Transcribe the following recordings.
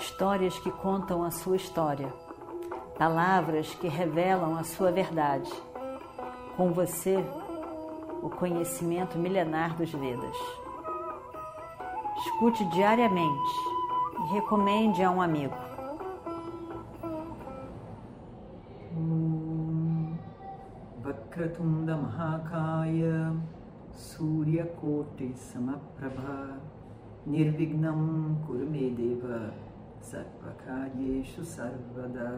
histórias que contam a sua história, palavras que revelam a sua verdade. Com você, o conhecimento milenar dos Vedas. Escute diariamente e recomende a um amigo. Vakratunda Mahakaya Suryakote Samaprabha Nirvignam Kurumedeva Sarvakaryeshu Sarvada.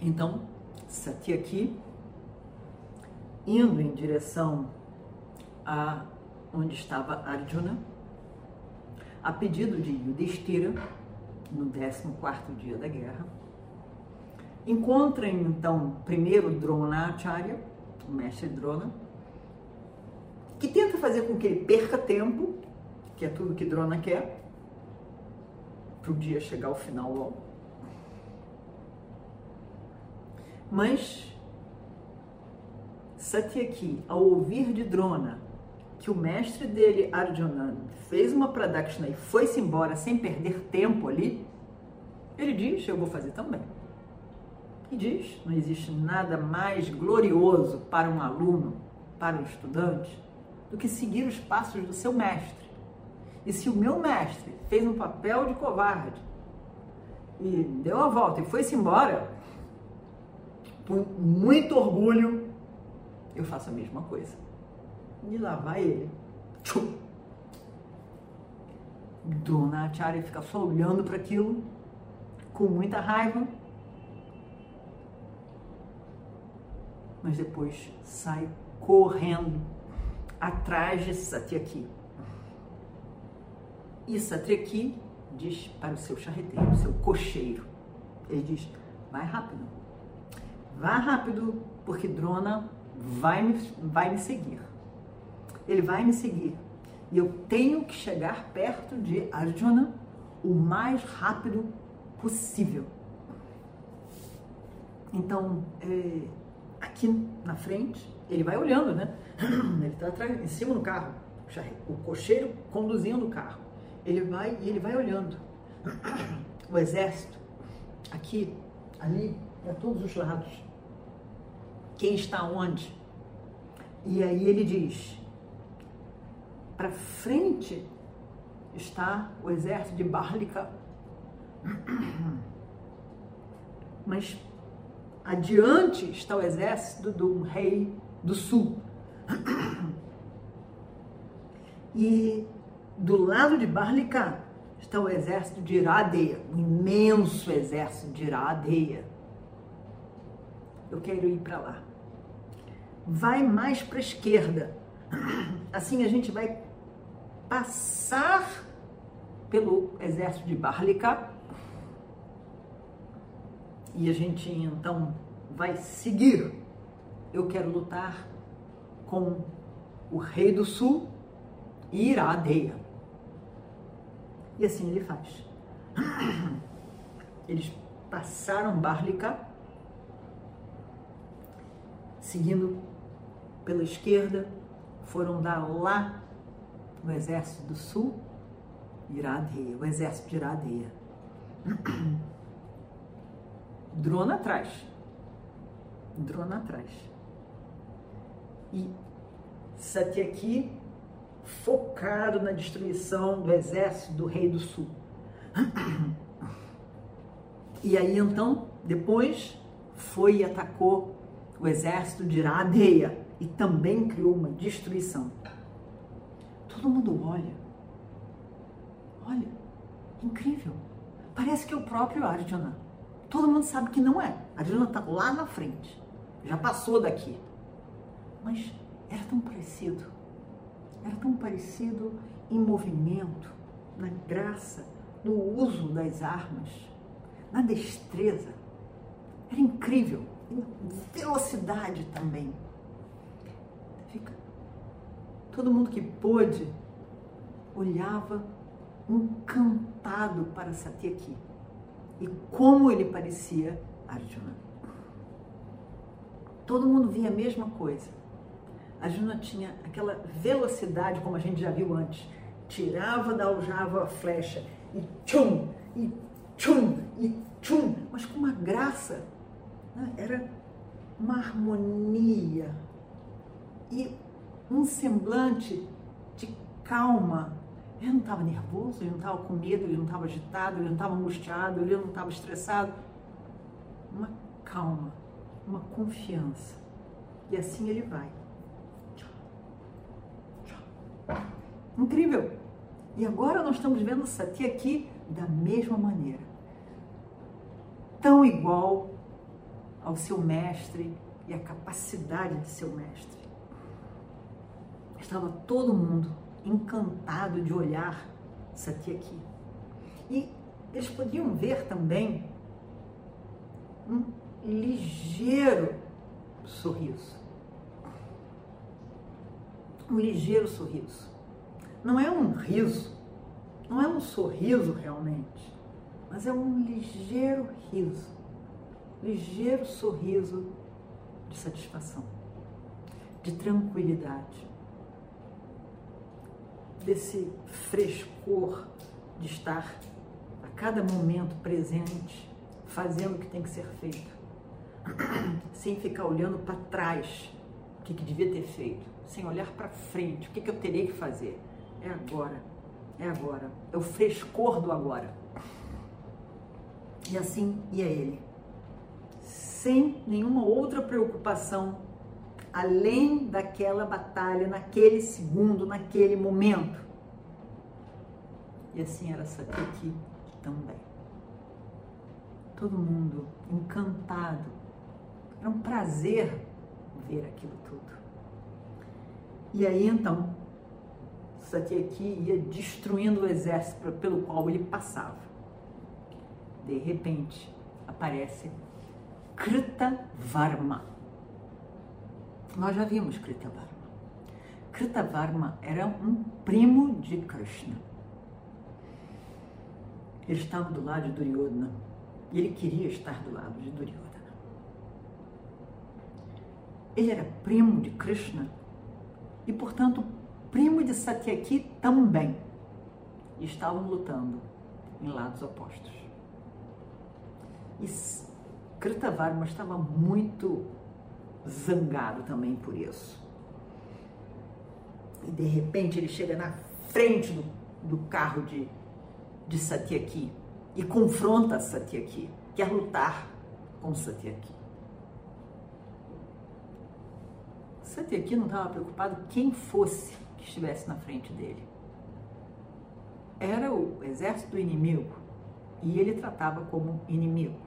Então, Satyaki, indo em direção a onde estava Arjuna, a pedido de Yudhishthira, no 14º dia da guerra, encontra então primeiro Dronacharya, o mestre Drona, que tenta fazer com que ele perca tempo, que é tudo que Drona quer, para o dia chegar ao final logo. Mas Satyaki, ao ouvir de Drona que o mestre dele, Arjuna, fez uma pradakshina e foi-se embora sem perder tempo ali, ele diz: Eu vou fazer também. E diz: Não existe nada mais glorioso para um aluno, para um estudante, do que seguir os passos do seu mestre. E se o meu mestre fez um papel de covarde e deu a volta e foi-se embora, com muito orgulho, eu faço a mesma coisa. E lá vai ele. Tchum. Dona Acharya fica só olhando para aquilo, com muita raiva, mas depois sai correndo atrás de Satyaki. E Satyaki diz para o seu charreteiro, seu cocheiro, ele diz, vai rápido, Vá rápido, porque Drona vai me, vai me seguir. Ele vai me seguir. E eu tenho que chegar perto de Arjuna o mais rápido possível. Então, é, aqui na frente, ele vai olhando, né? Ele está atrás, em cima do carro, o cocheiro conduzindo o carro. Ele vai e ele vai olhando. O exército, aqui, ali, para todos os lados quem está onde. E aí ele diz: para frente está o exército de Barlica, mas adiante está o exército do rei do sul. E do lado de Barlica está o exército de Iradeia, um imenso exército de Iradeia. Eu quero ir para lá vai mais para a esquerda. Assim a gente vai passar pelo exército de Barlica e a gente então vai seguir. Eu quero lutar com o rei do sul e Iradeia. E assim ele faz. Eles passaram Barlica, seguindo pela esquerda, foram dar lá no exército do sul, Iradeia, o exército de Iradeia. Drona atrás. Drona atrás. E Satyaki focado na destruição do exército do rei do sul. E aí então, depois, foi e atacou o exército de Iradeia e também criou uma destruição. Todo mundo olha. Olha, incrível. Parece que é o próprio Arjuna. Todo mundo sabe que não é. Arjuna está lá na frente. Já passou daqui. Mas era tão parecido. Era tão parecido em movimento, na graça, no uso das armas, na destreza. Era incrível. Velocidade também. Fica. Todo mundo que pôde olhava encantado para Satyaki como ele parecia Arjuna. Todo mundo via a mesma coisa. Arjuna tinha aquela velocidade como a gente já viu antes. Tirava da aljava a flecha e tchum, e tchum, e tchum, mas com uma graça. Né? Era uma harmonia e um semblante de calma. Ele não estava nervoso, ele não estava com medo, ele não estava agitado, ele não estava angustiado, ele não estava estressado. Uma calma, uma confiança. E assim ele vai. Incrível! E agora nós estamos vendo Sati aqui da mesma maneira. Tão igual ao seu mestre e à capacidade de seu mestre. Estava todo mundo encantado de olhar Sati aqui. E eles podiam ver também um ligeiro sorriso. Um ligeiro sorriso. Não é um riso, não é um sorriso realmente, mas é um ligeiro riso, ligeiro sorriso de satisfação, de tranquilidade, desse frescor de estar a cada momento presente, fazendo o que tem que ser feito, sem ficar olhando para trás o que, que devia ter feito, sem olhar para frente o que, que eu teria que fazer é agora. É agora. É o frescor do agora. E assim ia ele. Sem nenhuma outra preocupação além daquela batalha, naquele segundo, naquele momento. E assim era Satyaki também. Todo mundo encantado. Era um prazer ver aquilo tudo. E aí então Satyaki ia destruindo o exército pelo qual ele passava. De repente, aparece Krita Varma. Nós já vimos Krita Varma. Krita Varma era um primo de Krishna. Ele estava do lado de Duryodhana e ele queria estar do lado de Duryodhana. Ele era primo de Krishna e, portanto, primo de Satyaki também estavam lutando em lados opostos. E Kritavarma estava muito zangado também por isso. E de repente ele chega na frente do, do carro de, de Satyaki e confronta Satyaki, quer lutar com Satyaki. Satyaki não estava preocupado quem fosse que estivesse na frente dele. Era o exército inimigo e ele tratava como inimigo.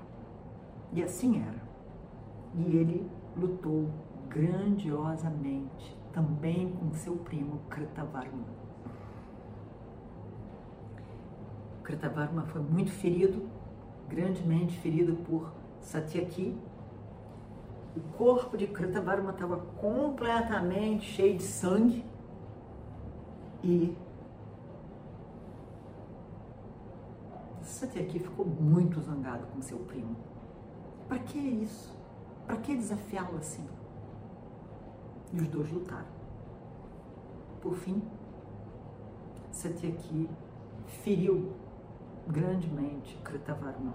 E assim era. E ele lutou grandiosamente também com seu primo Kritavarma. Kritavarma foi muito ferido, grandemente ferido por Satyaki. O corpo de Kritavarma estava completamente cheio de sangue e Satyaki ficou muito zangado com seu primo. Para que isso? Para que desafiá-lo assim? E os dois lutaram. Por fim, Satyaki feriu grandemente Kritavarma.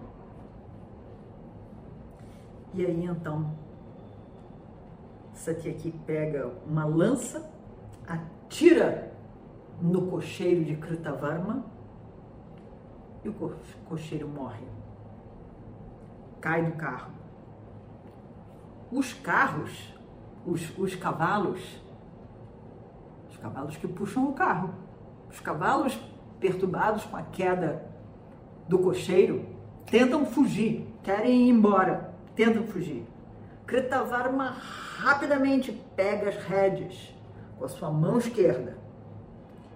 E aí então Satyaki pega uma lança, atira no cocheiro de Kritavarma e o cocheiro morre. Cai do carro. Os carros, os, os cavalos, os cavalos que puxam o carro, os cavalos perturbados com a queda do cocheiro, tentam fugir, querem ir embora, tentam fugir. Kritavarma rapidamente pega as rédeas com a sua mão esquerda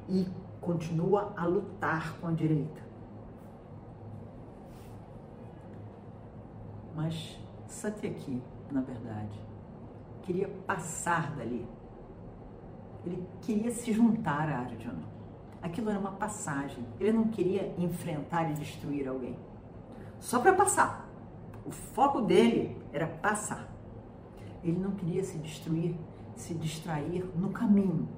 e continua a lutar com a direita. Mas Satyaki, na verdade, queria passar dali. Ele queria se juntar a Arjuna. Aquilo era uma passagem. Ele não queria enfrentar e destruir alguém. Só para passar. O foco dele era passar. Ele não queria se destruir, se distrair no caminho,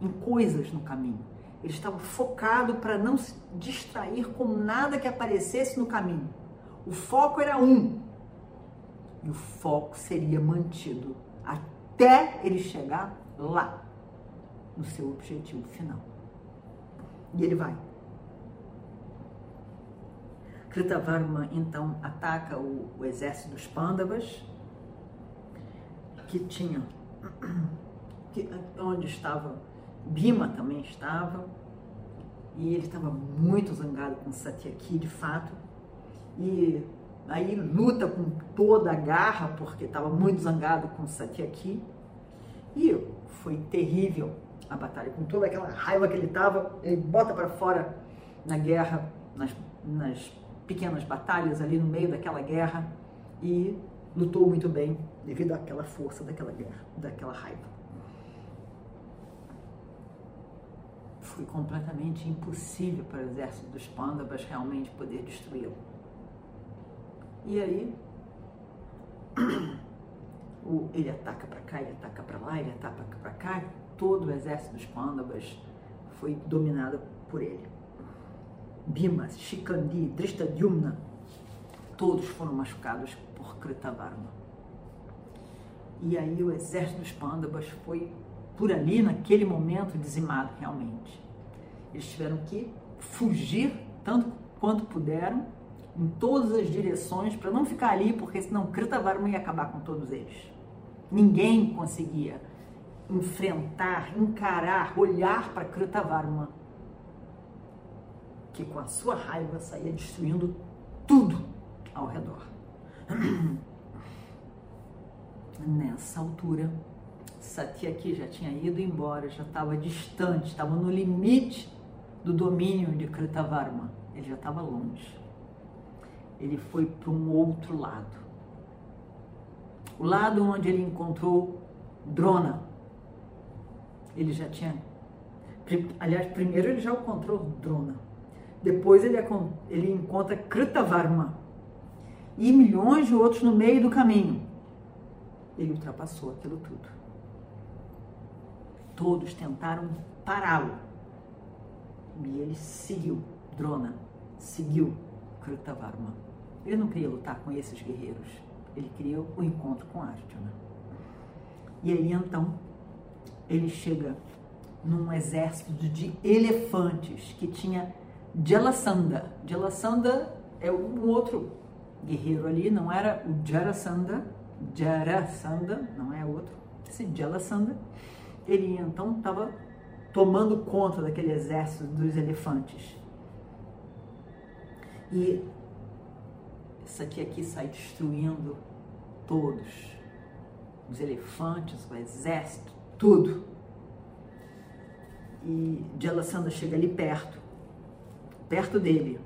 em coisas no caminho. Ele estava focado para não se distrair com nada que aparecesse no caminho. O foco era um. E o foco seria mantido até ele chegar lá, no seu objetivo final. E ele vai. Kritavarma então ataca o, o exército dos Pandavas, que tinha, que, onde estava Bima também estava, e ele estava muito zangado com Satyaki, de fato, e aí luta com toda a garra, porque estava muito zangado com Satyaki, e foi terrível a batalha, com toda aquela raiva que ele estava, ele bota para fora na guerra, nas, nas pequenas batalhas ali no meio daquela guerra, e lutou muito bem devido àquela força daquela guerra, daquela raiva. Foi completamente impossível para o exército dos Pandavas realmente poder destruí-lo. E aí, ele ataca para cá, ele ataca para lá, ele ataca para cá, todo o exército dos Pandavas foi dominado por ele. Bhima, Shikandi, Drishtadyumna, todos foram machucados por Kritavarma. E aí o exército dos Pandavas foi por ali, naquele momento, dizimado realmente. Eles tiveram que fugir tanto quanto puderam em todas as direções para não ficar ali, porque senão Kritavarma ia acabar com todos eles. Ninguém conseguia enfrentar, encarar, olhar para Kritavarma, que com a sua raiva saía destruindo tudo ao redor. Nessa altura, Satyaki já tinha ido embora, já estava distante, estava no limite do domínio de Kritavarma. Ele já estava longe. Ele foi para um outro lado. O lado onde ele encontrou Drona. Ele já tinha. Aliás, primeiro ele já encontrou Drona. Depois ele, ele encontra Kritavarma. E milhões de outros no meio do caminho ele ultrapassou aquilo tudo. Todos tentaram pará-lo. E ele seguiu Drona, seguiu Krutavarma. Ele não queria lutar com esses guerreiros. Ele queria o encontro com Arjuna. E aí então ele chega num exército de elefantes que tinha Jalasanda. Jalasanda é um outro guerreiro ali, não era o Jarasandha, Jarasandha, não é outro, esse Jalasandha, ele então estava tomando conta daquele exército dos elefantes. E isso aqui, aqui sai destruindo todos. Os elefantes, o exército, tudo. E Jalasandha chega ali perto, perto dele.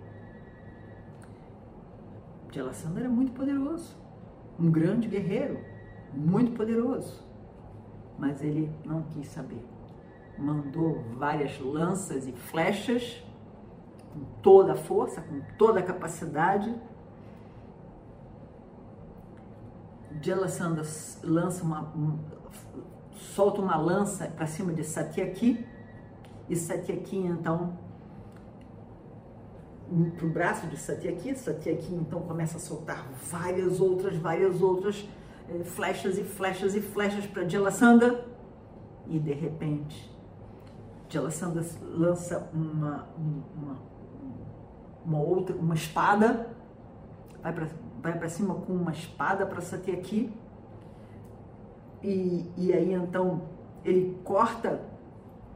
Jalasandha era muito poderoso um grande guerreiro, muito poderoso. Mas ele não quis saber. Mandou várias lanças e flechas com toda a força, com toda a capacidade. Jalasandha lança uma, um, solta uma lança para cima de Satyaki e Satyaki então para o braço de Satyaki. Satyaki então começa a soltar várias outras, várias outras eh, flechas e flechas e flechas para Jalasandha. E de repente, Jalasandha lança uma, uma, uma outra, uma espada, vai para vai para cima com uma espada para Satyaki. E, e aí então ele corta,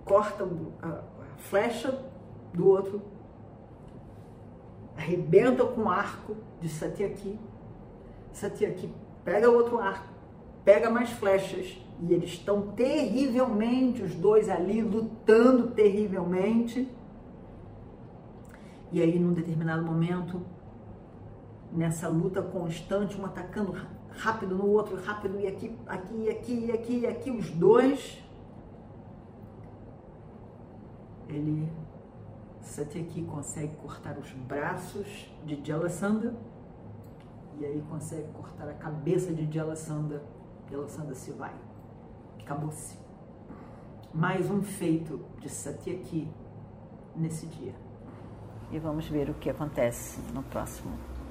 corta a, a flecha do outro arrebenta com o arco de Satyaki. Satyaki pega outro arco, pega mais flechas e eles estão terrivelmente, os dois ali lutando terrivelmente. E aí, num determinado momento, nessa luta constante, um atacando rápido no outro, rápido, e aqui, aqui, aqui, aqui, aqui, os dois, ele Satyaki consegue cortar os braços de Jalasandha e aí consegue cortar a cabeça de Jalasandha. Jalasandha se vai. Acabou-se. Mais um feito de Satyaki nesse dia. E vamos ver o que acontece no próximo